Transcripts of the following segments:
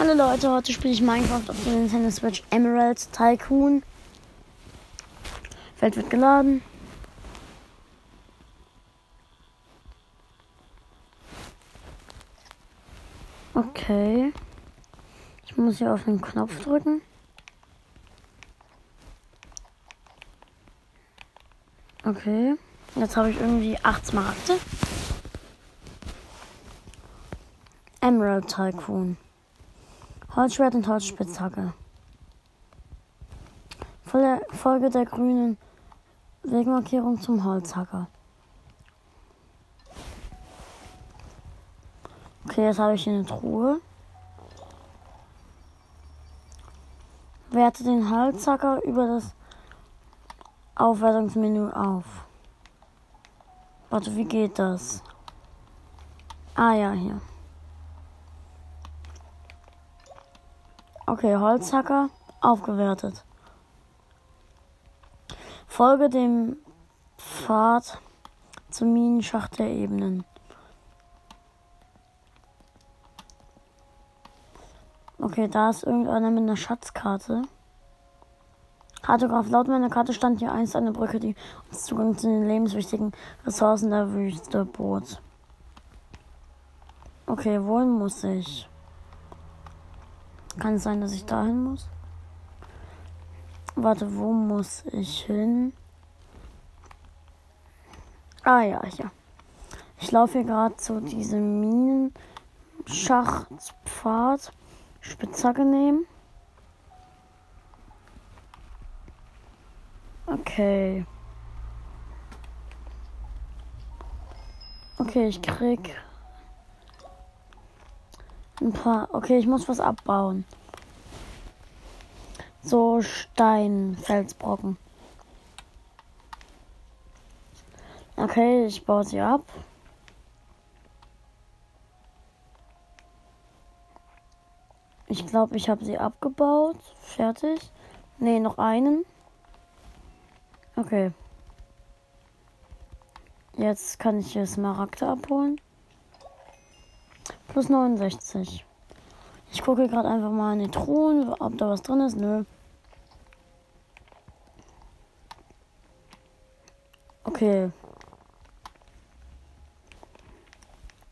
Hallo Leute, heute spiele ich Minecraft auf der Nintendo Switch Emerald Tycoon. Feld wird geladen. Okay. Ich muss hier auf den Knopf drücken. Okay. Jetzt habe ich irgendwie 8 Smaragde. Emerald Tycoon. Holzschwert und Holzspitzhacke. Folge der grünen Wegmarkierung zum Holzhacker. Okay, jetzt habe ich hier eine Truhe. Werte den Holzhacker über das Aufwertungsmenü auf. Warte, wie geht das? Ah ja, hier. Okay, Holzhacker aufgewertet. Folge dem Pfad zum Minenschacht der Ebenen. Okay, da ist irgendeiner mit einer Schatzkarte. Kartograf, laut meiner Karte stand hier einst eine Brücke, die uns Zugang zu den lebenswichtigen Ressourcen der Wüste bot. Okay, wohin muss ich? Kann es sein, dass ich dahin muss? Warte, wo muss ich hin? Ah ja, ja. Ich laufe hier gerade zu diesem Minenschachpfad. Spitzhacke nehmen. Okay. Okay, ich krieg ein paar. Okay, ich muss was abbauen. So Stein, Felsbrocken. Okay, ich baue sie ab. Ich glaube, ich habe sie abgebaut. Fertig. Ne, noch einen. Okay. Jetzt kann ich hier Smaragde abholen. Plus 69. Ich gucke gerade einfach mal in die Truhen, ob da was drin ist. Nö. Okay.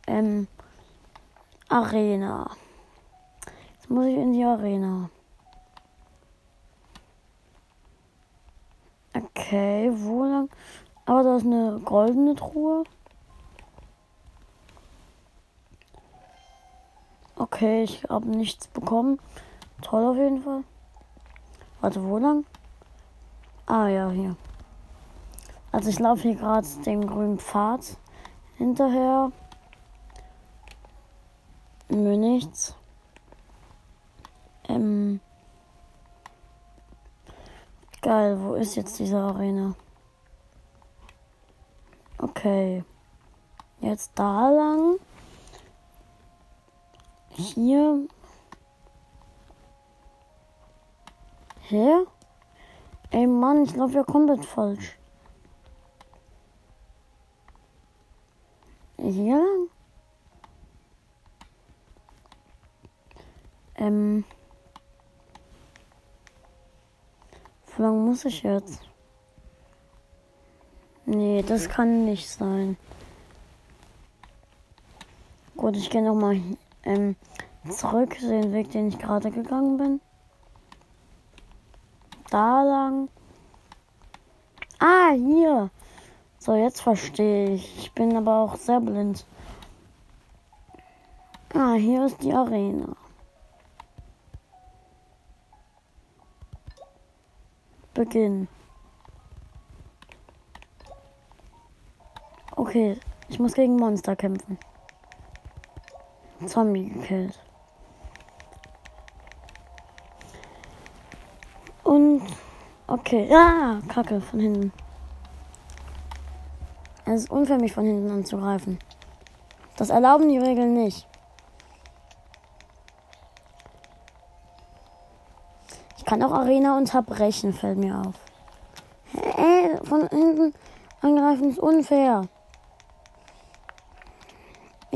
Ähm. Arena. Jetzt muss ich in die Arena. Okay, wo lang? Aber da ist eine goldene Truhe. Okay, ich habe nichts bekommen. Toll auf jeden Fall. Warte, wo lang? Ah ja, hier. Also ich laufe hier gerade dem grünen Pfad hinterher. Nö, nichts. Ähm. Geil, wo ist jetzt diese Arena? Okay. Jetzt da lang. Hier. Hä? Ey Mann, ich laufe ja komplett falsch. Hier? Ähm. Wie lange muss ich jetzt? Nee, das kann nicht sein. Gut, ich gehe nochmal ähm, zurück, den Weg, den ich gerade gegangen bin. Da lang. Ah, hier. So, jetzt verstehe ich. Ich bin aber auch sehr blind. Ah, hier ist die Arena. Beginn. Okay, ich muss gegen Monster kämpfen. Zombie gekillt. Und okay, ja, Kacke von hinten. Es ist unfair, mich von hinten anzugreifen. Das erlauben die Regeln nicht. Ich kann auch Arena unterbrechen, fällt mir auf. Hä? Von hinten angreifen ist unfair.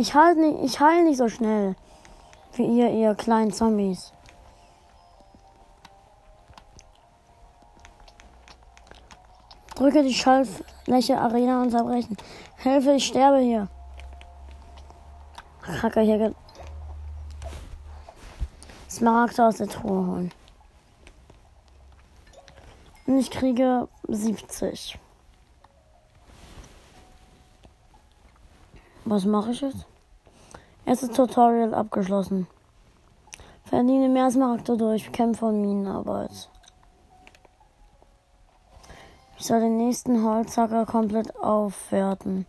Ich halte nicht, ich heile nicht so schnell. Wie ihr, ihr kleinen Zombies. Drücke die Schallfläche Arena unterbrechen. Hilfe, ich sterbe hier. Hacker hier. Ge Smaragde aus der Truhe holen. Und ich kriege 70. Was mache ich jetzt? Erstes Tutorial abgeschlossen. Verdiene mehr Smaragde durch Kämpfe und Minenarbeit. Ich soll den nächsten Holzhacker komplett aufwerten.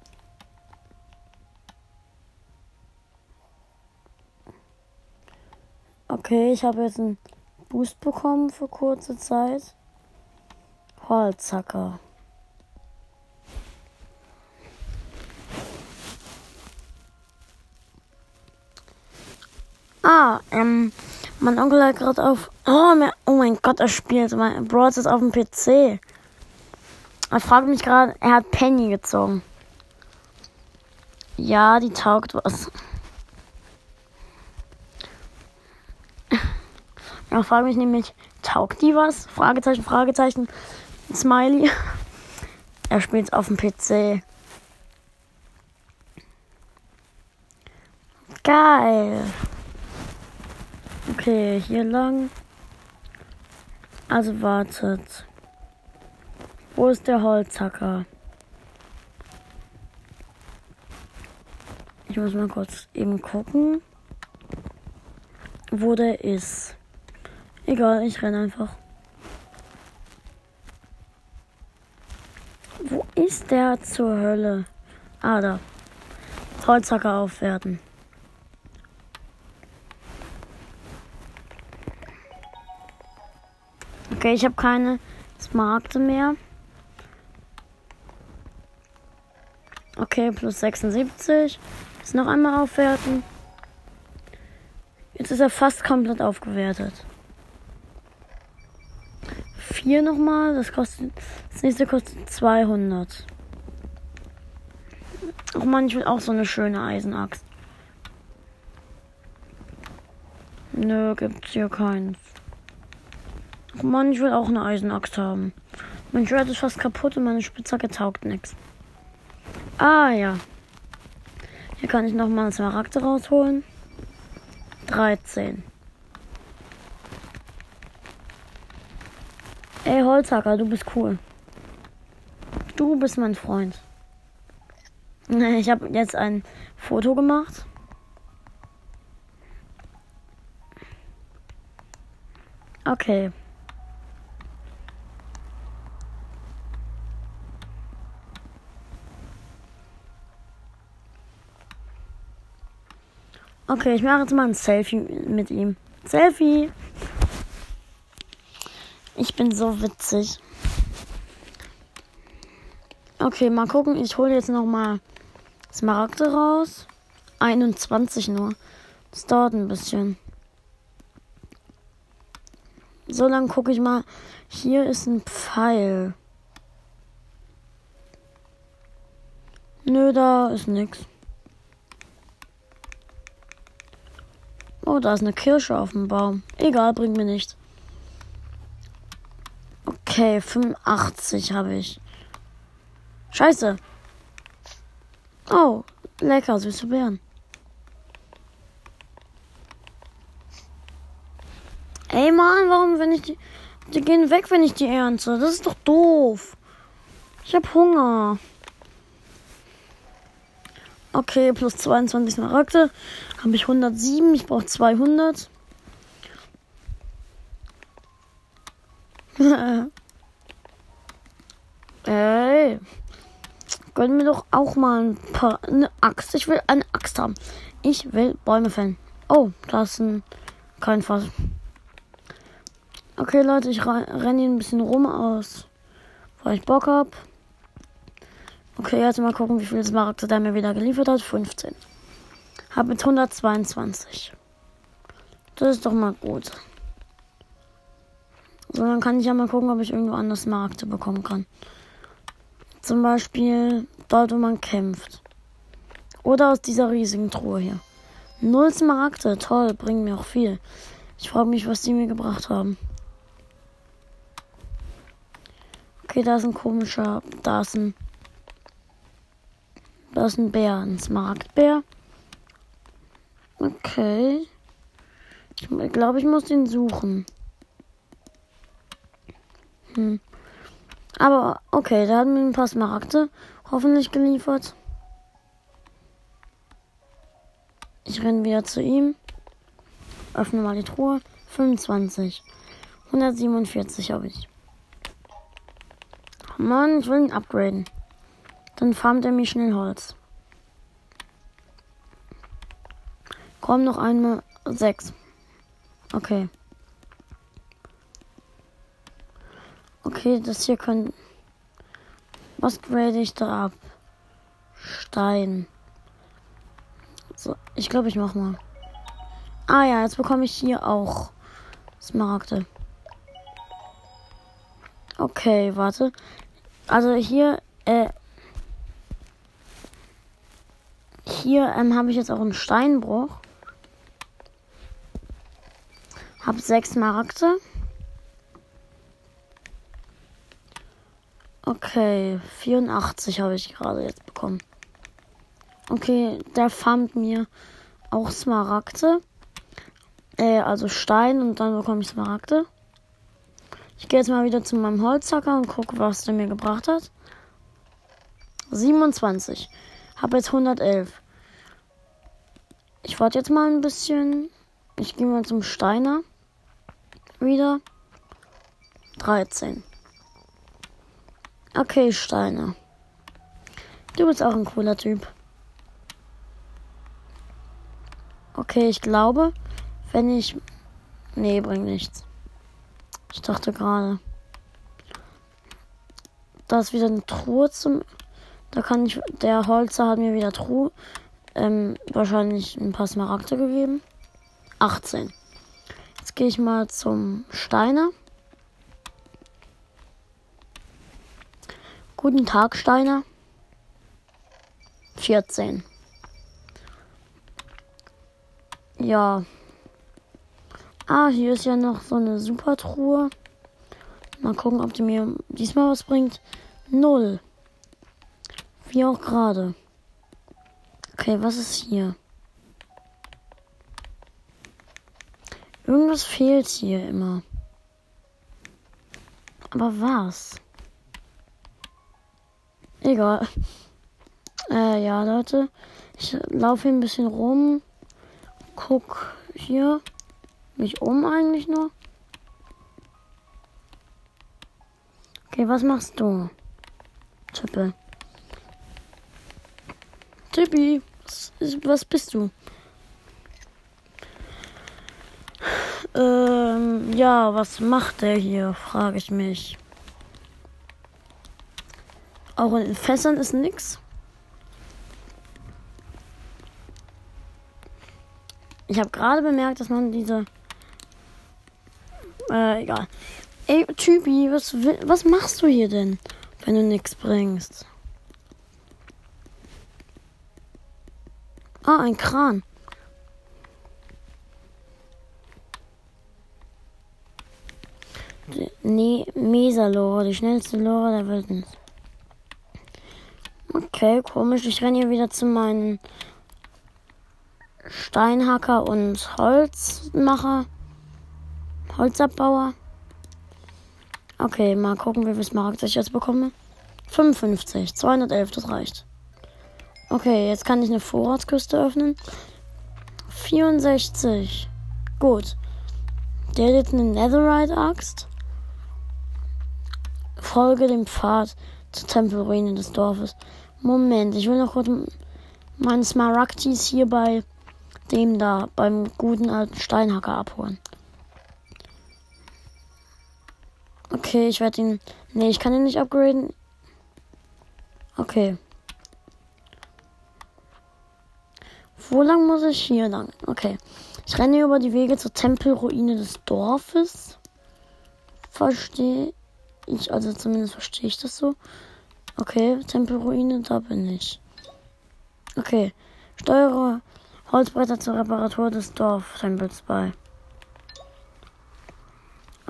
Okay, ich habe jetzt einen Boost bekommen für kurze Zeit. Holzhacker. Ah, ähm, mein Onkel hat gerade auf. Oh, mein, oh mein Gott, er spielt. Mein Broad ist auf dem PC. Er fragt mich gerade, er hat Penny gezogen. Ja, die taugt was. Er fragt mich nämlich, taugt die was? Fragezeichen, Fragezeichen, Smiley. Er spielt auf dem PC. Geil. Okay, hier lang. Also wartet. Wo ist der Holzhacker? Ich muss mal kurz eben gucken, wo der ist. Egal, ich renne einfach. Wo ist der zur Hölle? Ah, da. Holzhacker aufwerten. Okay, ich habe keine Smaragde mehr. Okay, plus 76. Jetzt noch einmal aufwerten. Jetzt ist er fast komplett aufgewertet. Vier nochmal. Das kostet. Das nächste kostet 200. Ach man, ich will auch so eine schöne Eisenaxt. Nö, gibt's hier keins. Ach man, ich will auch eine Eisenaxt haben. Mein Schwert ist fast kaputt und meine Spitzhacke taugt nichts. Ah ja. Hier kann ich nochmal ein Smaragde rausholen. 13. Ey, Holzhacker, du bist cool. Du bist mein Freund. Ich habe jetzt ein Foto gemacht. Okay. Okay, ich mache jetzt mal ein Selfie mit ihm. Selfie! Ich bin so witzig. Okay, mal gucken. Ich hole jetzt noch mal Smaragde raus. 21 nur. Das dauert ein bisschen. So, dann gucke ich mal. Hier ist ein Pfeil. Nö, da ist nichts. Oh, da ist eine Kirsche auf dem Baum. Egal, bringt mir nichts. Okay, 85 habe ich. Scheiße. Oh, lecker, süße Beeren. Ey, Mann, warum, wenn ich die. Die gehen weg, wenn ich die ernte. Das ist doch doof. Ich hab Hunger. Okay, plus 22 Smaragde. Habe ich 107. Ich brauche 200. Ey. Gönn mir doch auch mal ein paar. Eine Axt. Ich will eine Axt haben. Ich will Bäume fällen. Oh, da ist ein. Kein Fass. Okay, Leute, ich renne hier ein bisschen rum aus. Weil ich Bock hab. Okay, jetzt mal gucken, wie viel Smaragde der mir wieder geliefert hat. 15. Hab mit 122. Das ist doch mal gut. So, dann kann ich ja mal gucken, ob ich irgendwo anders Smaragde bekommen kann. Zum Beispiel dort, wo man kämpft. Oder aus dieser riesigen Truhe hier. Null Smaragde, toll, bringen mir auch viel. Ich frage mich, was die mir gebracht haben. Okay, da ist ein komischer, da ist ein, da ist ein Bär, ein Smaragdbär. Okay. Ich glaube, ich muss den suchen. Hm. Aber okay, der hat mir ein paar Smaragde hoffentlich geliefert. Ich renne wieder zu ihm. Öffne mal die Truhe. 25. 147 habe ich. Mann, ich will ihn upgraden. Dann farmt er mir schnell Holz. Komm, noch einmal. 6. Okay. Okay, das hier kann. Was grade ich da ab? Stein. So, ich glaube, ich mach mal. Ah ja, jetzt bekomme ich hier auch Smaragde. Okay, warte. Also hier, äh, hier ähm, habe ich jetzt auch einen Steinbruch. Hab sechs Smaragde. Okay, 84 habe ich gerade jetzt bekommen. Okay, der farmt mir auch Smaragde. Äh, also Stein und dann bekomme ich Smaragde. Ich gehe jetzt mal wieder zu meinem Holzhacker und gucke, was der mir gebracht hat. 27. Habe jetzt 111. Ich warte jetzt mal ein bisschen. Ich gehe mal zum Steiner. Wieder. 13. Okay, Steiner. Du bist auch ein cooler Typ. Okay, ich glaube, wenn ich. Nee, bringt nichts. Ich dachte gerade. Da ist wieder eine Truhe zum. Da kann ich. Der Holzer hat mir wieder Truhe. Ähm, wahrscheinlich ein paar Smaragde gegeben. 18. Jetzt gehe ich mal zum Steiner. Guten Tag, Steiner. 14. Ja. Ah, hier ist ja noch so eine Supertruhe. Mal gucken, ob die mir diesmal was bringt. Null. Wie auch gerade. Okay, was ist hier? Irgendwas fehlt hier immer. Aber was? Egal. Äh, ja, Leute. Ich laufe hier ein bisschen rum guck hier mich um eigentlich nur. Okay, was machst du? Tippe. Tippi, was, was bist du? Ähm, ja, was macht der hier, frage ich mich. Auch in Fässern ist nix. Ich habe gerade bemerkt, dass man diese. Äh, egal. Ey, Typi, was, was machst du hier denn, wenn du nichts bringst? Ah, ein Kran. Nee, Mesalore, die schnellste Lore der Wildnis. Okay, komisch. Ich renne hier wieder zu meinen Steinhacker und Holzmacher. Holzabbauer. Okay, mal gucken, wie viel Smaragd ich jetzt bekomme. 55, 211, das reicht. Okay, jetzt kann ich eine Vorratsküste öffnen. 64. Gut. Der hat jetzt eine Netherite-Axt. Folge dem Pfad zur Tempelruine des Dorfes. Moment, ich will noch kurz meine Smaragdis hier bei dem da beim guten alten Steinhacker abholen. Okay, ich werde ihn. Nee, ich kann ihn nicht upgraden. Okay. Wo lang muss ich hier lang? Okay. Ich renne über die Wege zur Tempelruine des Dorfes. Verstehe ich, also zumindest verstehe ich das so. Okay, Tempelruine, da bin ich. Okay. Steuere Holzbretter zur Reparatur des Dorftempels bei.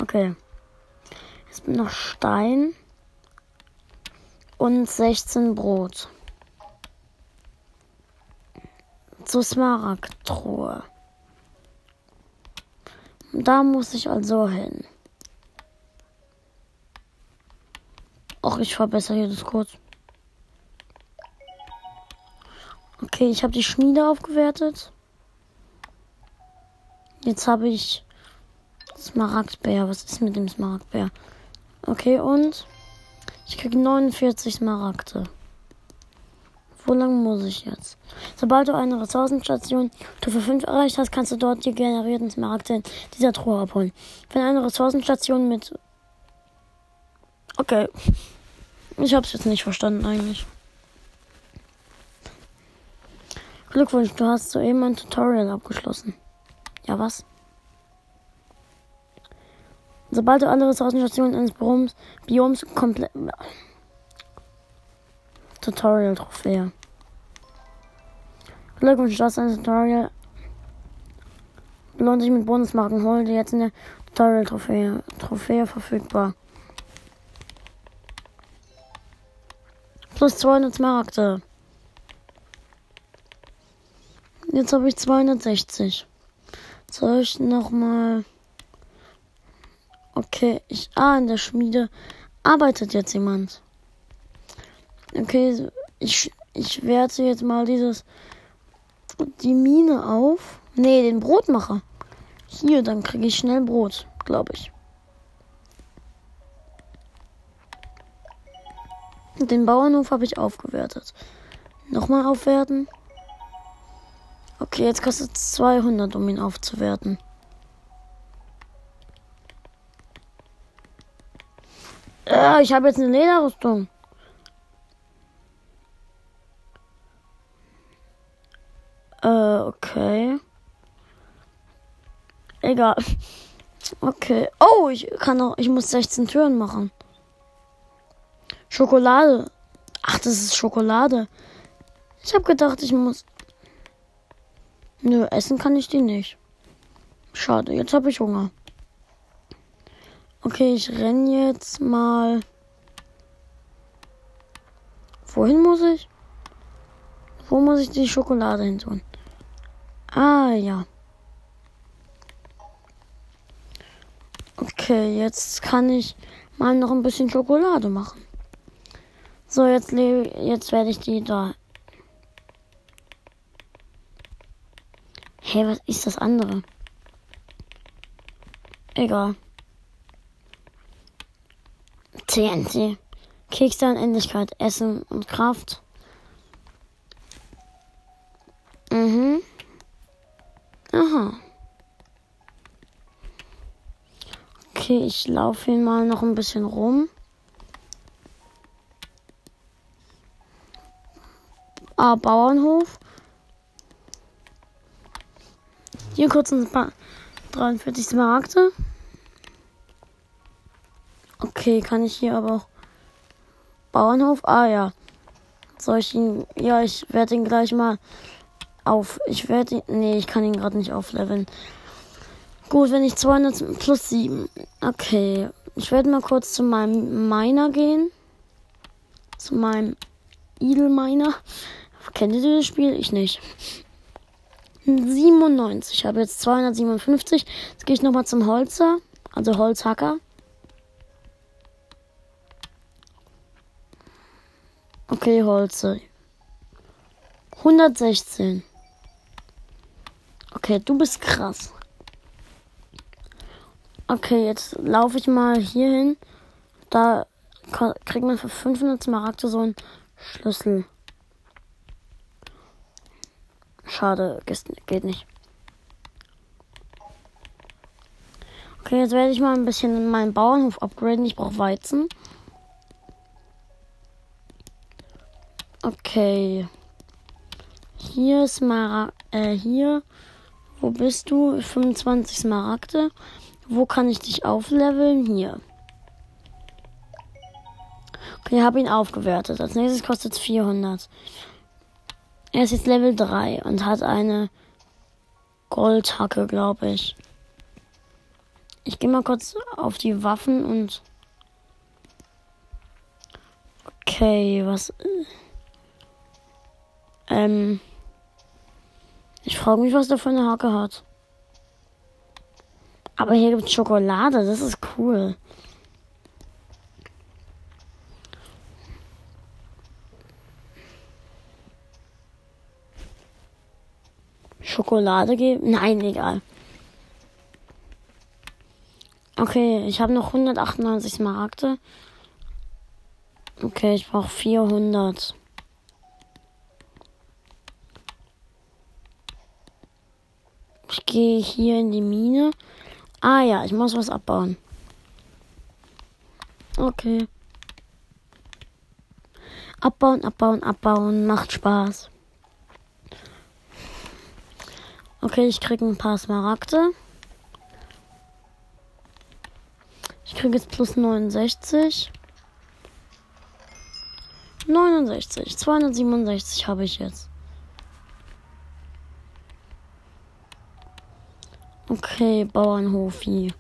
Okay. Jetzt noch Stein und 16 Brot. Zur Smaragdtruhe. Da muss ich also hin. Ach, ich verbessere hier das kurz. Okay, ich habe die Schmiede aufgewertet. Jetzt habe ich Smaragdbär. Was ist mit dem Smaragdbär? Okay, und ich kriege 49 Smaragde. Wo lang muss ich jetzt? Sobald du eine Ressourcenstation Stufe 5 erreicht hast, kannst du dort die generierten Smaragde dieser Truhe abholen. Wenn eine Ressourcenstation mit... Okay. Ich hab's jetzt nicht verstanden eigentlich. Glückwunsch, du hast soeben ein Tutorial abgeschlossen. Ja, was? Sobald du alle Ressourcenstationen eines Bioms, Bioms komplett. Tutorial-Trophäe. Glückwunsch, du hast ein Tutorial. Lohnt sich mit Bonusmarken. Hol dir jetzt eine Tutorial-Trophäe Trophäe verfügbar. Plus 200 Smaragde. Jetzt habe ich 260. Soll ich nochmal. Okay, ich. Ah, in der Schmiede arbeitet jetzt jemand. Okay, ich, ich werte jetzt mal dieses. Die Mine auf. Nee, den Brotmacher. Hier, dann kriege ich schnell Brot, glaube ich. Den Bauernhof habe ich aufgewertet. Nochmal aufwerten. Okay, jetzt kostet es 200, um ihn aufzuwerten. Äh, ich habe jetzt eine Lederrüstung. Okay. Egal. Okay. Oh, ich kann noch. Ich muss 16 Türen machen. Schokolade. Ach, das ist Schokolade. Ich habe gedacht, ich muss. Nö, essen kann ich die nicht. Schade, jetzt habe ich Hunger. Okay, ich renne jetzt mal. Wohin muss ich? Wo muss ich die Schokolade hin tun? Ah, ja. Okay, jetzt kann ich mal noch ein bisschen Schokolade machen. So, jetzt, jetzt werde ich die da Hey, was ist das andere? Egal. TNT. Keks der Unendlichkeit. Essen und Kraft. Mhm. Aha. Okay, ich laufe hier mal noch ein bisschen rum. Ah, Bauernhof. Hier kurz ein paar 43 Smaragde. Okay, kann ich hier aber auch Bauernhof? Ah ja. Soll ich ihn. Ja, ich werde ihn gleich mal auf. Ich werde ihn. Nee, ich kann ihn gerade nicht aufleveln. Gut, wenn ich 200 plus 7. Okay. Ich werde mal kurz zu meinem Miner gehen. Zu meinem Edelminer. Kennt ihr dieses Spiel? Ich nicht. 97. Ich habe jetzt 257. Jetzt gehe ich nochmal zum Holzer, also Holzhacker. Okay, Holze. 116. Okay, du bist krass. Okay, jetzt laufe ich mal hier hin. Da kriegt man für 500 Smaragde so einen Schlüssel. Schade, geht nicht. Okay, jetzt werde ich mal ein bisschen meinen Bauernhof upgraden. Ich brauche Weizen. Okay. Hier ist Mara äh, hier. Wo bist du? 25 Smaragde. Wo kann ich dich aufleveln? Hier. Okay, habe ihn aufgewertet. Als nächstes kostet es 400. Er ist jetzt Level 3 und hat eine Goldhacke, glaube ich. Ich gehe mal kurz auf die Waffen und. Okay, was. Ähm. Frage mich, was der für eine Hacke hat. Aber hier gibt es Schokolade, das ist cool. Schokolade geben? Nein, egal. Okay, ich habe noch 198 Smaragde. Okay, ich brauche 400. Ich gehe hier in die Mine. Ah ja, ich muss was abbauen. Okay. Abbauen, abbauen, abbauen. Macht Spaß. Okay, ich kriege ein paar Smaragde. Ich kriege jetzt plus 69. 69. 267 habe ich jetzt. Okay, Bauernhofi.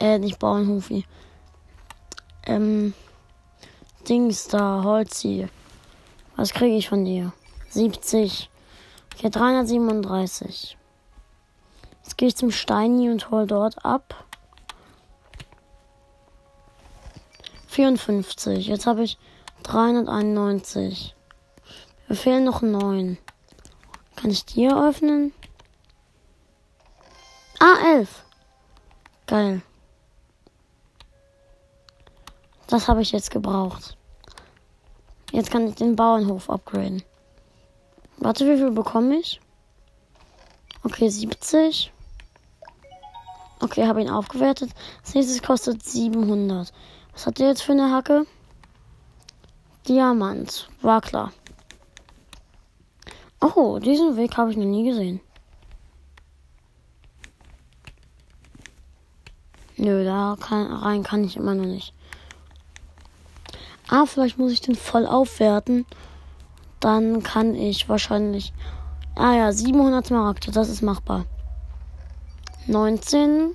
Äh, nicht Bauernhofi. Ähm, Dings da, Holzi. Was kriege ich von dir? 70. Okay, 337. Jetzt gehe ich zum Steini und hol dort ab. 54. Jetzt habe ich 391. Mir fehlen noch 9. Kann ich die öffnen? Ah, 11. Geil. Das habe ich jetzt gebraucht. Jetzt kann ich den Bauernhof upgraden. Warte, wie viel bekomme ich? Okay, 70. Okay, habe ihn aufgewertet. Das nächste kostet 700. Was hat der jetzt für eine Hacke? Diamant. War klar. Oh, diesen Weg habe ich noch nie gesehen. Nö, da kann, rein kann ich immer noch nicht. Ah, vielleicht muss ich den voll aufwerten. Dann kann ich wahrscheinlich. Ah ja, 700 Smaragde, das ist machbar. 19.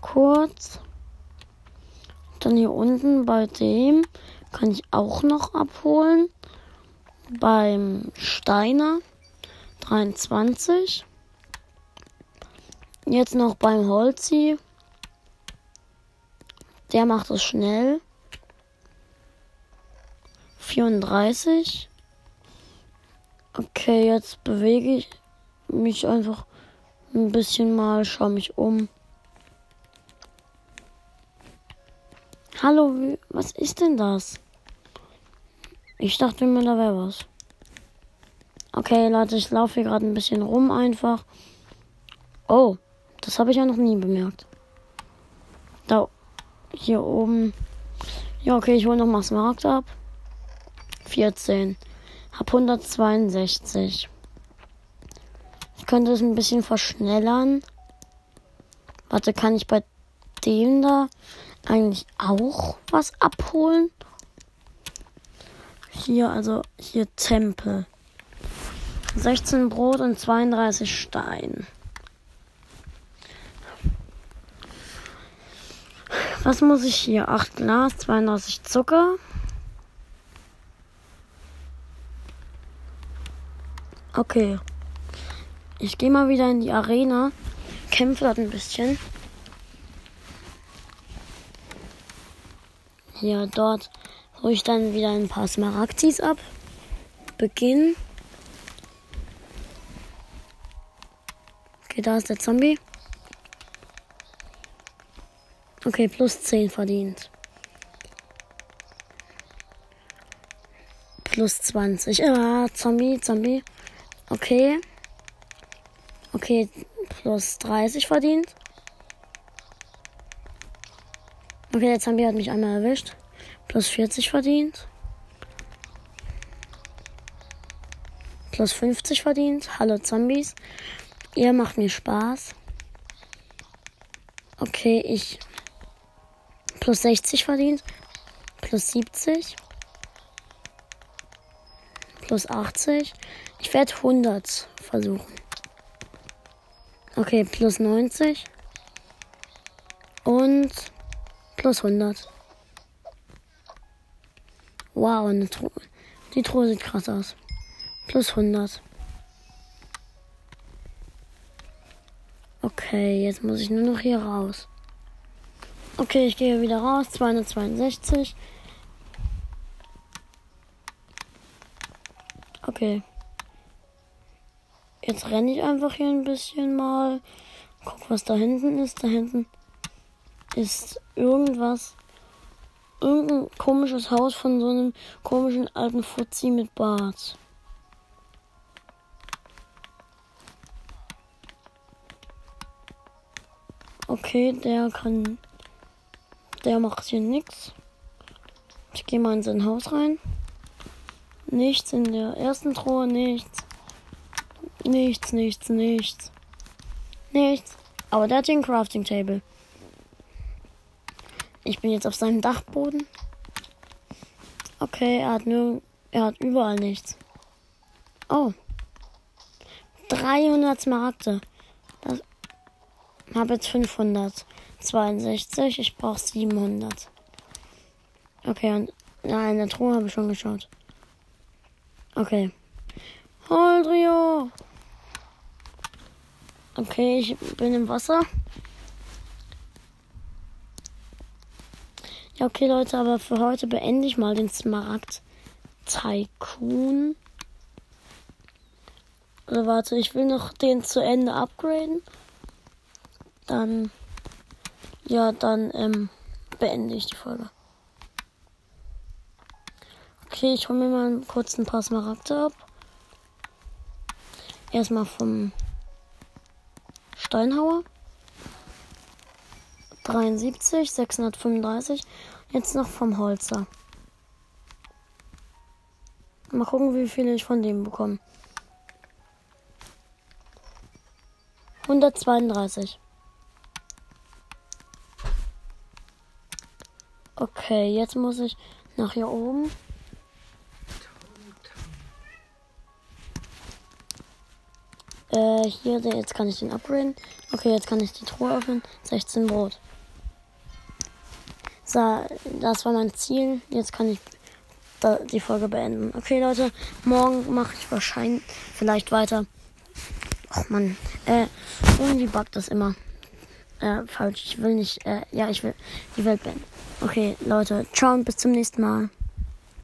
Kurz. Dann hier unten bei dem kann ich auch noch abholen. Beim Steiner 23. Jetzt noch beim Holzi der macht es schnell. 34. Okay, jetzt bewege ich mich einfach ein bisschen mal, schaue mich um. Hallo, was ist denn das? Ich dachte mir, da wäre was. Okay, Leute, ich laufe hier gerade ein bisschen rum einfach. Oh, das habe ich ja noch nie bemerkt. Da hier oben. Ja, okay, ich hole noch mal Smaragd ab. 14. Hab 162. Ich könnte es ein bisschen verschnellern. Warte, kann ich bei dem da eigentlich auch was abholen? Hier, also hier Tempel. 16 Brot und 32 Stein. Was muss ich hier? 8 Glas, 32 Zucker. Okay. Ich gehe mal wieder in die Arena. Kämpfe dort ein bisschen. Ja, dort hole ich dann wieder ein paar Smaragdis ab. Beginn. Okay, da ist der Zombie. Okay, plus 10 verdient. Plus 20. Ah, Zombie, Zombie. Okay. Okay, plus 30 verdient. Okay, der Zombie hat mich einmal erwischt. Plus 40 verdient. Plus 50 verdient. Hallo Zombies. Ihr macht mir Spaß. Okay, ich plus 60 verdient, plus 70, plus 80. Ich werde 100 versuchen. Okay, plus 90. Und plus 100. Wow, eine Truhe. Die Truhe sieht krass aus. Plus 100. Okay, jetzt muss ich nur noch hier raus. Okay, ich gehe wieder raus. 262. Okay. Jetzt renne ich einfach hier ein bisschen mal. Guck, was da hinten ist. Da hinten ist irgendwas. Irgendein komisches Haus von so einem komischen alten Fuzzi mit Bart. Okay, der kann. Der macht hier nichts. Ich gehe mal in sein Haus rein. Nichts in der ersten Truhe, nichts. Nichts, nichts, nichts. Nichts. Aber der hat den Crafting Table. Ich bin jetzt auf seinem Dachboden. Okay, er hat nur. Er hat überall nichts. Oh. 300 Smaragde. Habe jetzt 562. Ich brauche 700. Okay, und nein, in der Truhe habe ich schon geschaut. Okay. Holdrio! Okay, ich bin im Wasser. Ja, okay, Leute, aber für heute beende ich mal den Smaragd Tycoon. Also warte, ich will noch den zu Ende upgraden dann, ja, dann ähm, beende ich die Folge. Okay, ich hole mir mal kurz ein paar Smaragde ab. Erstmal vom Steinhauer. 73, 635. Jetzt noch vom Holzer. Mal gucken, wie viele ich von dem bekomme. 132. Okay, jetzt muss ich nach hier oben. Äh, hier, jetzt kann ich den upgraden. Okay, jetzt kann ich die Truhe öffnen. 16 Brot. So, das war mein Ziel. Jetzt kann ich die Folge beenden. Okay, Leute, morgen mache ich wahrscheinlich vielleicht weiter. Ach man, äh, irgendwie buggt das immer. Äh, falsch. Ich will nicht, äh, ja, ich will die Welt beenden. Okay, Leute, ciao und bis zum nächsten Mal.